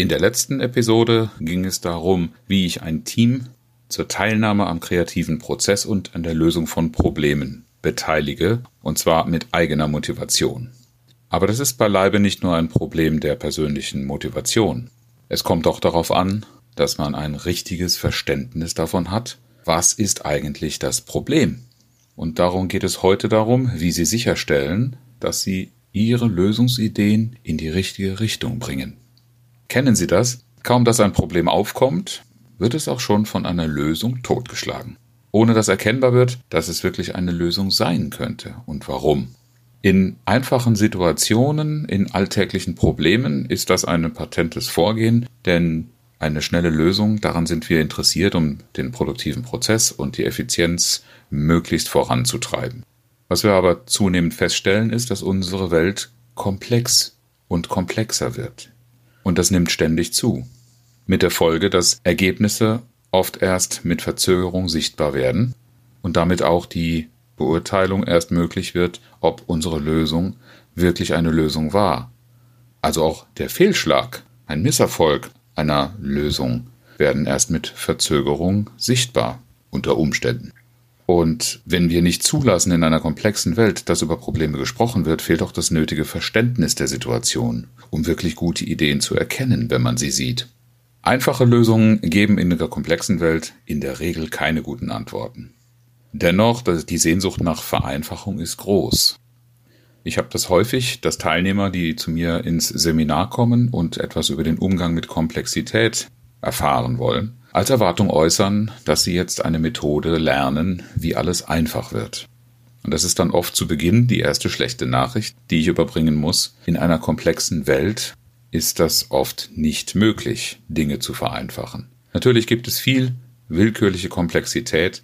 In der letzten Episode ging es darum, wie ich ein Team zur Teilnahme am kreativen Prozess und an der Lösung von Problemen beteilige, und zwar mit eigener Motivation. Aber das ist beileibe nicht nur ein Problem der persönlichen Motivation. Es kommt auch darauf an, dass man ein richtiges Verständnis davon hat, was ist eigentlich das Problem. Und darum geht es heute darum, wie Sie sicherstellen, dass Sie Ihre Lösungsideen in die richtige Richtung bringen. Kennen Sie das? Kaum dass ein Problem aufkommt, wird es auch schon von einer Lösung totgeschlagen. Ohne dass erkennbar wird, dass es wirklich eine Lösung sein könnte und warum. In einfachen Situationen, in alltäglichen Problemen ist das ein patentes Vorgehen, denn eine schnelle Lösung, daran sind wir interessiert, um den produktiven Prozess und die Effizienz möglichst voranzutreiben. Was wir aber zunehmend feststellen, ist, dass unsere Welt komplex und komplexer wird. Und das nimmt ständig zu. Mit der Folge, dass Ergebnisse oft erst mit Verzögerung sichtbar werden und damit auch die Beurteilung erst möglich wird, ob unsere Lösung wirklich eine Lösung war. Also auch der Fehlschlag, ein Misserfolg einer Lösung werden erst mit Verzögerung sichtbar unter Umständen. Und wenn wir nicht zulassen in einer komplexen Welt, dass über Probleme gesprochen wird, fehlt auch das nötige Verständnis der Situation, um wirklich gute Ideen zu erkennen, wenn man sie sieht. Einfache Lösungen geben in der komplexen Welt in der Regel keine guten Antworten. Dennoch, die Sehnsucht nach Vereinfachung ist groß. Ich habe das häufig, dass Teilnehmer, die zu mir ins Seminar kommen und etwas über den Umgang mit Komplexität erfahren wollen, als Erwartung äußern, dass sie jetzt eine Methode lernen, wie alles einfach wird. Und das ist dann oft zu Beginn die erste schlechte Nachricht, die ich überbringen muss. In einer komplexen Welt ist das oft nicht möglich, Dinge zu vereinfachen. Natürlich gibt es viel willkürliche Komplexität,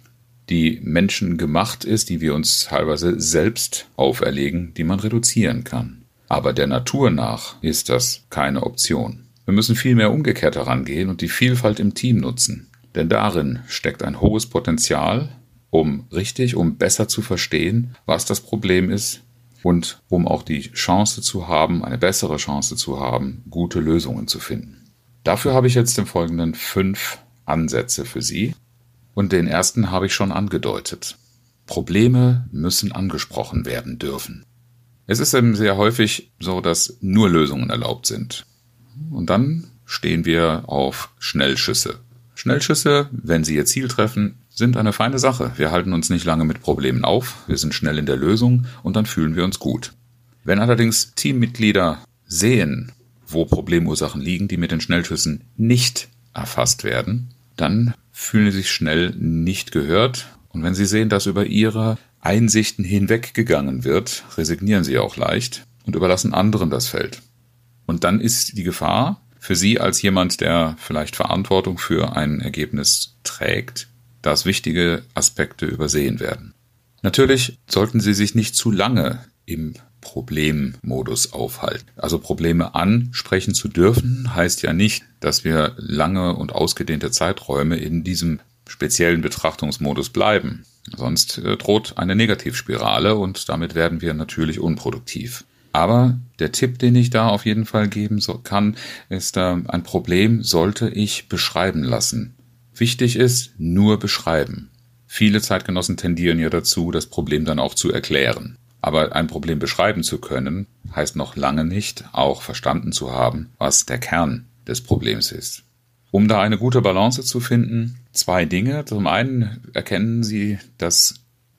die Menschen gemacht ist, die wir uns teilweise selbst auferlegen, die man reduzieren kann. Aber der Natur nach ist das keine Option. Wir müssen vielmehr umgekehrt herangehen und die Vielfalt im Team nutzen. Denn darin steckt ein hohes Potenzial, um richtig, um besser zu verstehen, was das Problem ist und um auch die Chance zu haben, eine bessere Chance zu haben, gute Lösungen zu finden. Dafür habe ich jetzt im Folgenden fünf Ansätze für Sie. Und den ersten habe ich schon angedeutet. Probleme müssen angesprochen werden dürfen. Es ist eben sehr häufig so, dass nur Lösungen erlaubt sind. Und dann stehen wir auf Schnellschüsse. Schnellschüsse, wenn sie ihr Ziel treffen, sind eine feine Sache. Wir halten uns nicht lange mit Problemen auf, wir sind schnell in der Lösung und dann fühlen wir uns gut. Wenn allerdings Teammitglieder sehen, wo Problemursachen liegen, die mit den Schnellschüssen nicht erfasst werden, dann fühlen sie sich schnell nicht gehört und wenn sie sehen, dass über ihre Einsichten hinweggegangen wird, resignieren sie auch leicht und überlassen anderen das Feld. Und dann ist die Gefahr für Sie als jemand, der vielleicht Verantwortung für ein Ergebnis trägt, dass wichtige Aspekte übersehen werden. Natürlich sollten Sie sich nicht zu lange im Problemmodus aufhalten. Also Probleme ansprechen zu dürfen, heißt ja nicht, dass wir lange und ausgedehnte Zeiträume in diesem speziellen Betrachtungsmodus bleiben. Sonst äh, droht eine Negativspirale und damit werden wir natürlich unproduktiv. Aber der Tipp, den ich da auf jeden Fall geben kann, ist, äh, ein Problem sollte ich beschreiben lassen. Wichtig ist, nur beschreiben. Viele Zeitgenossen tendieren ja dazu, das Problem dann auch zu erklären. Aber ein Problem beschreiben zu können, heißt noch lange nicht, auch verstanden zu haben, was der Kern des Problems ist. Um da eine gute Balance zu finden, zwei Dinge. Zum einen erkennen Sie, dass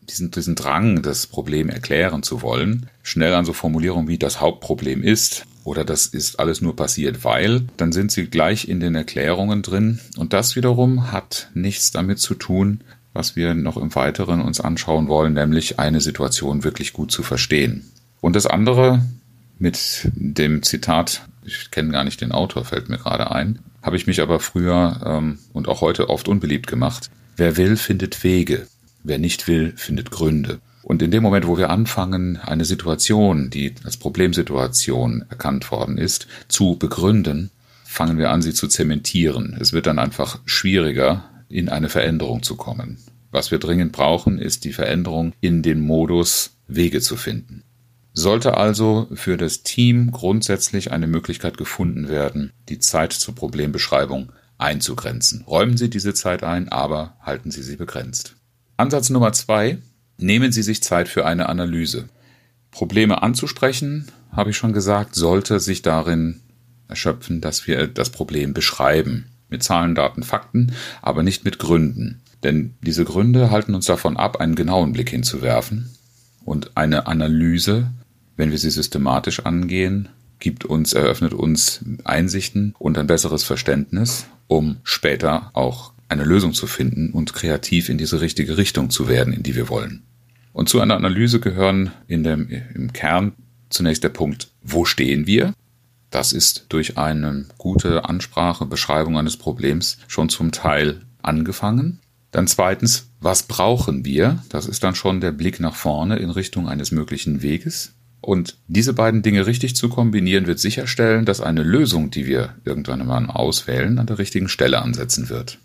diesen, diesen Drang, das Problem erklären zu wollen, schnell an so Formulierungen wie das Hauptproblem ist oder das ist alles nur passiert, weil, dann sind sie gleich in den Erklärungen drin und das wiederum hat nichts damit zu tun, was wir noch im Weiteren uns anschauen wollen, nämlich eine Situation wirklich gut zu verstehen. Und das andere mit dem Zitat, ich kenne gar nicht den Autor, fällt mir gerade ein, habe ich mich aber früher ähm, und auch heute oft unbeliebt gemacht. Wer will, findet Wege. Wer nicht will, findet Gründe. Und in dem Moment, wo wir anfangen, eine Situation, die als Problemsituation erkannt worden ist, zu begründen, fangen wir an, sie zu zementieren. Es wird dann einfach schwieriger, in eine Veränderung zu kommen. Was wir dringend brauchen, ist die Veränderung in den Modus, Wege zu finden. Sollte also für das Team grundsätzlich eine Möglichkeit gefunden werden, die Zeit zur Problembeschreibung einzugrenzen. Räumen Sie diese Zeit ein, aber halten Sie sie begrenzt. Ansatz Nummer zwei. Nehmen Sie sich Zeit für eine Analyse. Probleme anzusprechen, habe ich schon gesagt, sollte sich darin erschöpfen, dass wir das Problem beschreiben. Mit Zahlen, Daten, Fakten, aber nicht mit Gründen. Denn diese Gründe halten uns davon ab, einen genauen Blick hinzuwerfen. Und eine Analyse, wenn wir sie systematisch angehen, gibt uns, eröffnet uns Einsichten und ein besseres Verständnis, um später auch eine Lösung zu finden und kreativ in diese richtige Richtung zu werden, in die wir wollen. Und zu einer Analyse gehören in dem, im Kern zunächst der Punkt, wo stehen wir? Das ist durch eine gute Ansprache, Beschreibung eines Problems schon zum Teil angefangen. Dann zweitens, was brauchen wir? Das ist dann schon der Blick nach vorne in Richtung eines möglichen Weges. Und diese beiden Dinge richtig zu kombinieren, wird sicherstellen, dass eine Lösung, die wir irgendwann einmal auswählen, an der richtigen Stelle ansetzen wird.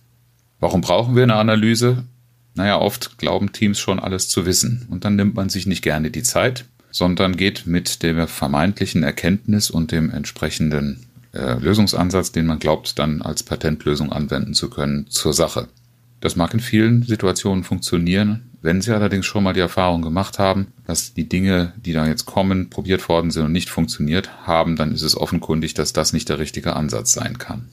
Warum brauchen wir eine Analyse? Naja, oft glauben Teams schon alles zu wissen. Und dann nimmt man sich nicht gerne die Zeit, sondern geht mit der vermeintlichen Erkenntnis und dem entsprechenden äh, Lösungsansatz, den man glaubt, dann als Patentlösung anwenden zu können, zur Sache. Das mag in vielen Situationen funktionieren. Wenn Sie allerdings schon mal die Erfahrung gemacht haben, dass die Dinge, die da jetzt kommen, probiert worden sind und nicht funktioniert haben, dann ist es offenkundig, dass das nicht der richtige Ansatz sein kann.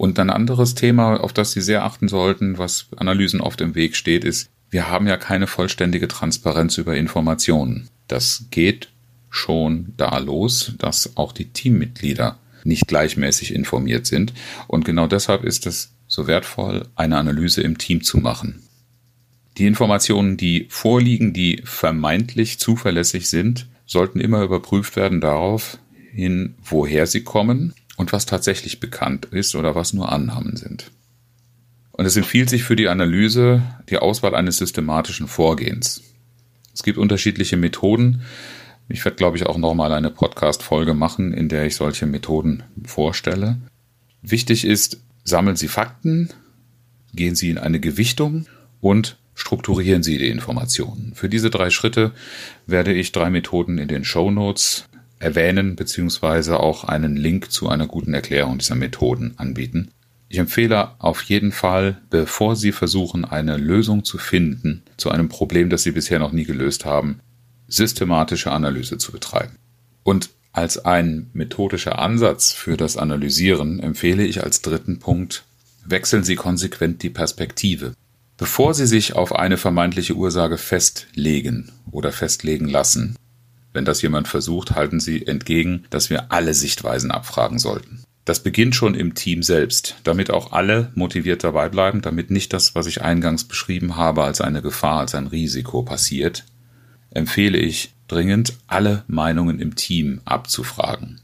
Und ein anderes Thema, auf das Sie sehr achten sollten, was Analysen oft im Weg steht, ist, wir haben ja keine vollständige Transparenz über Informationen. Das geht schon da los, dass auch die Teammitglieder nicht gleichmäßig informiert sind. Und genau deshalb ist es so wertvoll, eine Analyse im Team zu machen. Die Informationen, die vorliegen, die vermeintlich zuverlässig sind, sollten immer überprüft werden darauf hin, woher sie kommen und was tatsächlich bekannt ist oder was nur Annahmen sind. Und es empfiehlt sich für die Analyse die Auswahl eines systematischen Vorgehens. Es gibt unterschiedliche Methoden. Ich werde, glaube ich, auch nochmal eine Podcast-Folge machen, in der ich solche Methoden vorstelle. Wichtig ist, sammeln Sie Fakten, gehen Sie in eine Gewichtung und strukturieren Sie die Informationen. Für diese drei Schritte werde ich drei Methoden in den Show Notes erwähnen, beziehungsweise auch einen Link zu einer guten Erklärung dieser Methoden anbieten. Ich empfehle auf jeden Fall, bevor Sie versuchen, eine Lösung zu finden zu einem Problem, das Sie bisher noch nie gelöst haben, systematische Analyse zu betreiben. Und als ein methodischer Ansatz für das Analysieren empfehle ich als dritten Punkt, wechseln Sie konsequent die Perspektive. Bevor Sie sich auf eine vermeintliche Ursache festlegen oder festlegen lassen, wenn das jemand versucht, halten Sie entgegen, dass wir alle Sichtweisen abfragen sollten. Das beginnt schon im Team selbst, damit auch alle motiviert dabei bleiben, damit nicht das, was ich eingangs beschrieben habe, als eine Gefahr, als ein Risiko passiert, empfehle ich dringend, alle Meinungen im Team abzufragen.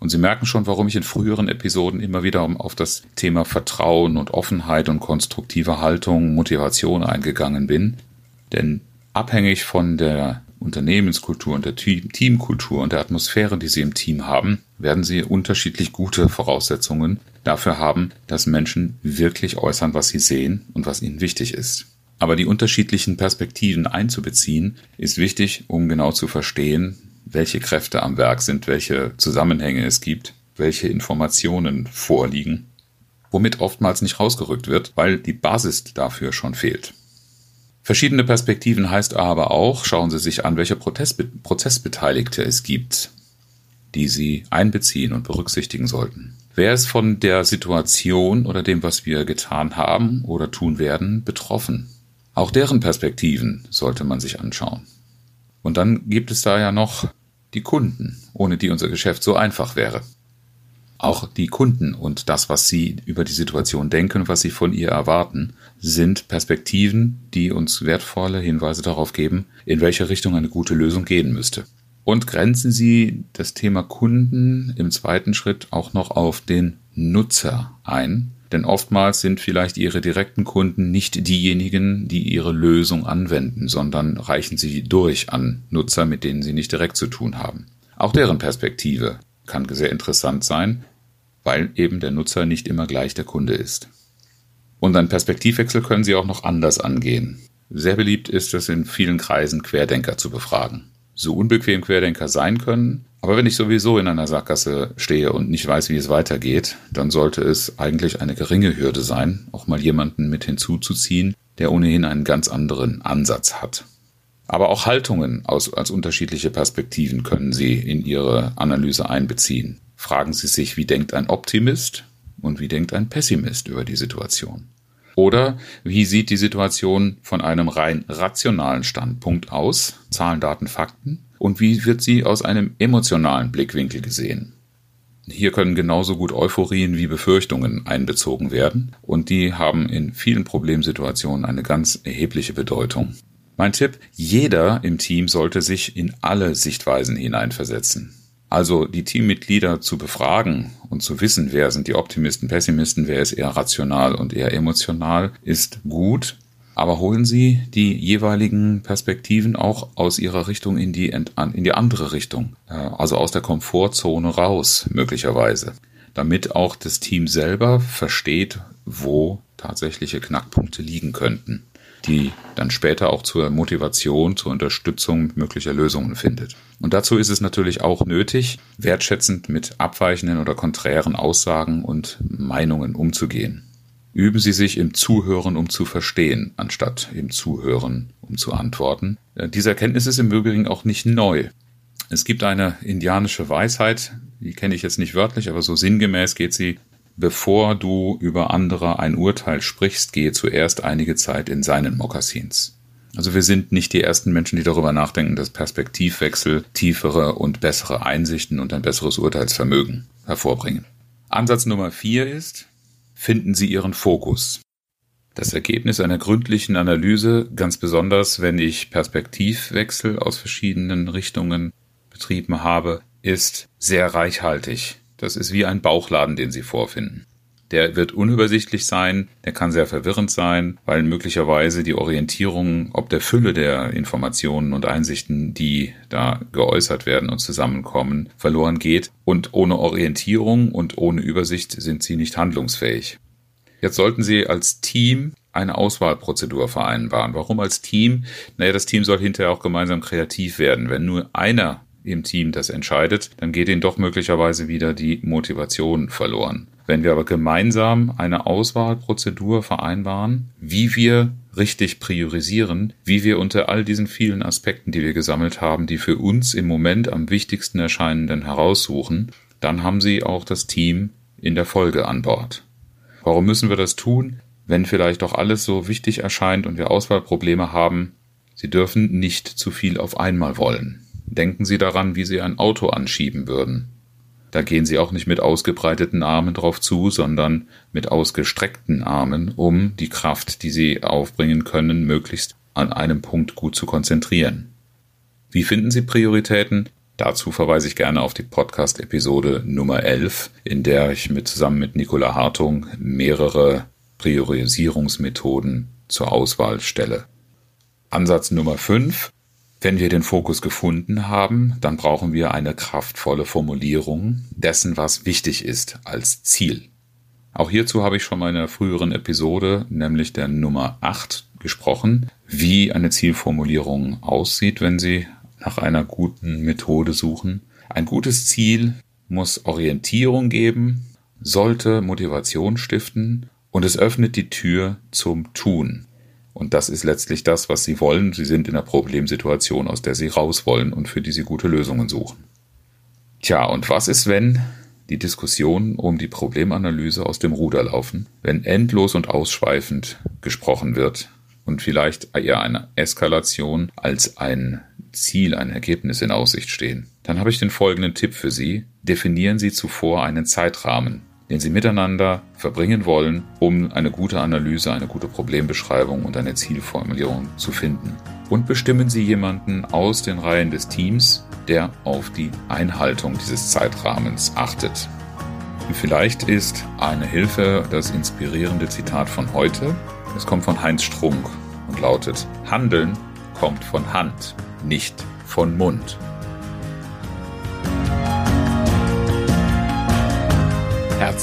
Und Sie merken schon, warum ich in früheren Episoden immer wieder auf das Thema Vertrauen und Offenheit und konstruktive Haltung, Motivation eingegangen bin. Denn abhängig von der Unternehmenskultur und der Teamkultur und der Atmosphäre, die Sie im Team haben, werden Sie unterschiedlich gute Voraussetzungen dafür haben, dass Menschen wirklich äußern, was sie sehen und was ihnen wichtig ist. Aber die unterschiedlichen Perspektiven einzubeziehen, ist wichtig, um genau zu verstehen, welche Kräfte am Werk sind, welche Zusammenhänge es gibt, welche Informationen vorliegen, womit oftmals nicht rausgerückt wird, weil die Basis dafür schon fehlt. Verschiedene Perspektiven heißt aber auch, schauen Sie sich an, welche Prozessbeteiligte es gibt, die Sie einbeziehen und berücksichtigen sollten. Wer ist von der Situation oder dem, was wir getan haben oder tun werden, betroffen? Auch deren Perspektiven sollte man sich anschauen. Und dann gibt es da ja noch die Kunden, ohne die unser Geschäft so einfach wäre. Auch die Kunden und das, was sie über die Situation denken, was sie von ihr erwarten, sind Perspektiven, die uns wertvolle Hinweise darauf geben, in welche Richtung eine gute Lösung gehen müsste. Und grenzen Sie das Thema Kunden im zweiten Schritt auch noch auf den Nutzer ein, denn oftmals sind vielleicht Ihre direkten Kunden nicht diejenigen, die Ihre Lösung anwenden, sondern reichen sie durch an Nutzer, mit denen Sie nicht direkt zu tun haben. Auch deren Perspektive kann sehr interessant sein, weil eben der Nutzer nicht immer gleich der Kunde ist. Und einen Perspektivwechsel können Sie auch noch anders angehen. Sehr beliebt ist es in vielen Kreisen, Querdenker zu befragen. So unbequem Querdenker sein können, aber wenn ich sowieso in einer Sackgasse stehe und nicht weiß, wie es weitergeht, dann sollte es eigentlich eine geringe Hürde sein, auch mal jemanden mit hinzuzuziehen, der ohnehin einen ganz anderen Ansatz hat. Aber auch Haltungen aus, als unterschiedliche Perspektiven können Sie in Ihre Analyse einbeziehen. Fragen Sie sich, wie denkt ein Optimist und wie denkt ein Pessimist über die Situation? Oder wie sieht die Situation von einem rein rationalen Standpunkt aus, Zahlen, Daten, Fakten, und wie wird sie aus einem emotionalen Blickwinkel gesehen? Hier können genauso gut Euphorien wie Befürchtungen einbezogen werden, und die haben in vielen Problemsituationen eine ganz erhebliche Bedeutung. Mein Tipp, jeder im Team sollte sich in alle Sichtweisen hineinversetzen. Also die Teammitglieder zu befragen und zu wissen, wer sind die Optimisten, Pessimisten, wer ist eher rational und eher emotional, ist gut. Aber holen Sie die jeweiligen Perspektiven auch aus Ihrer Richtung in die, in die andere Richtung, äh, also aus der Komfortzone raus, möglicherweise, damit auch das Team selber versteht, wo tatsächliche Knackpunkte liegen könnten die dann später auch zur Motivation, zur Unterstützung möglicher Lösungen findet. Und dazu ist es natürlich auch nötig, wertschätzend mit abweichenden oder konträren Aussagen und Meinungen umzugehen. Üben Sie sich im Zuhören, um zu verstehen, anstatt im Zuhören, um zu antworten. Äh, diese Erkenntnis ist im Übrigen auch nicht neu. Es gibt eine indianische Weisheit, die kenne ich jetzt nicht wörtlich, aber so sinngemäß geht sie, Bevor du über andere ein Urteil sprichst, gehe zuerst einige Zeit in seinen Mokassins. Also wir sind nicht die ersten Menschen, die darüber nachdenken, dass Perspektivwechsel tiefere und bessere Einsichten und ein besseres Urteilsvermögen hervorbringen. Ansatz Nummer vier ist, finden Sie Ihren Fokus. Das Ergebnis einer gründlichen Analyse, ganz besonders wenn ich Perspektivwechsel aus verschiedenen Richtungen betrieben habe, ist sehr reichhaltig. Das ist wie ein Bauchladen, den Sie vorfinden. Der wird unübersichtlich sein, der kann sehr verwirrend sein, weil möglicherweise die Orientierung ob der Fülle der Informationen und Einsichten, die da geäußert werden und zusammenkommen, verloren geht. Und ohne Orientierung und ohne Übersicht sind Sie nicht handlungsfähig. Jetzt sollten Sie als Team eine Auswahlprozedur vereinbaren. Warum als Team? Naja, das Team soll hinterher auch gemeinsam kreativ werden. Wenn nur einer im Team das entscheidet, dann geht ihnen doch möglicherweise wieder die Motivation verloren. Wenn wir aber gemeinsam eine Auswahlprozedur vereinbaren, wie wir richtig priorisieren, wie wir unter all diesen vielen Aspekten, die wir gesammelt haben, die für uns im Moment am wichtigsten erscheinenden heraussuchen, dann haben Sie auch das Team in der Folge an Bord. Warum müssen wir das tun? Wenn vielleicht doch alles so wichtig erscheint und wir Auswahlprobleme haben, Sie dürfen nicht zu viel auf einmal wollen. Denken Sie daran, wie Sie ein Auto anschieben würden. Da gehen Sie auch nicht mit ausgebreiteten Armen drauf zu, sondern mit ausgestreckten Armen, um die Kraft, die Sie aufbringen können, möglichst an einem Punkt gut zu konzentrieren. Wie finden Sie Prioritäten? Dazu verweise ich gerne auf die Podcast-Episode Nummer 11, in der ich mit, zusammen mit Nicola Hartung mehrere Priorisierungsmethoden zur Auswahl stelle. Ansatz Nummer 5 wenn wir den Fokus gefunden haben, dann brauchen wir eine kraftvolle Formulierung dessen, was wichtig ist als Ziel. Auch hierzu habe ich schon mal in einer früheren Episode, nämlich der Nummer 8, gesprochen, wie eine Zielformulierung aussieht, wenn Sie nach einer guten Methode suchen. Ein gutes Ziel muss Orientierung geben, sollte Motivation stiften und es öffnet die Tür zum Tun. Und das ist letztlich das, was sie wollen. Sie sind in einer Problemsituation, aus der sie raus wollen und für die sie gute Lösungen suchen. Tja, und was ist, wenn die Diskussionen um die Problemanalyse aus dem Ruder laufen, wenn endlos und ausschweifend gesprochen wird und vielleicht eher eine Eskalation als ein Ziel, ein Ergebnis in Aussicht stehen, dann habe ich den folgenden Tipp für Sie. Definieren Sie zuvor einen Zeitrahmen, den sie miteinander verbringen wollen, um eine gute Analyse, eine gute Problembeschreibung und eine Zielformulierung zu finden. Und bestimmen Sie jemanden aus den Reihen des Teams, der auf die Einhaltung dieses Zeitrahmens achtet. Vielleicht ist eine Hilfe das inspirierende Zitat von heute. Es kommt von Heinz Strunk und lautet, Handeln kommt von Hand, nicht von Mund.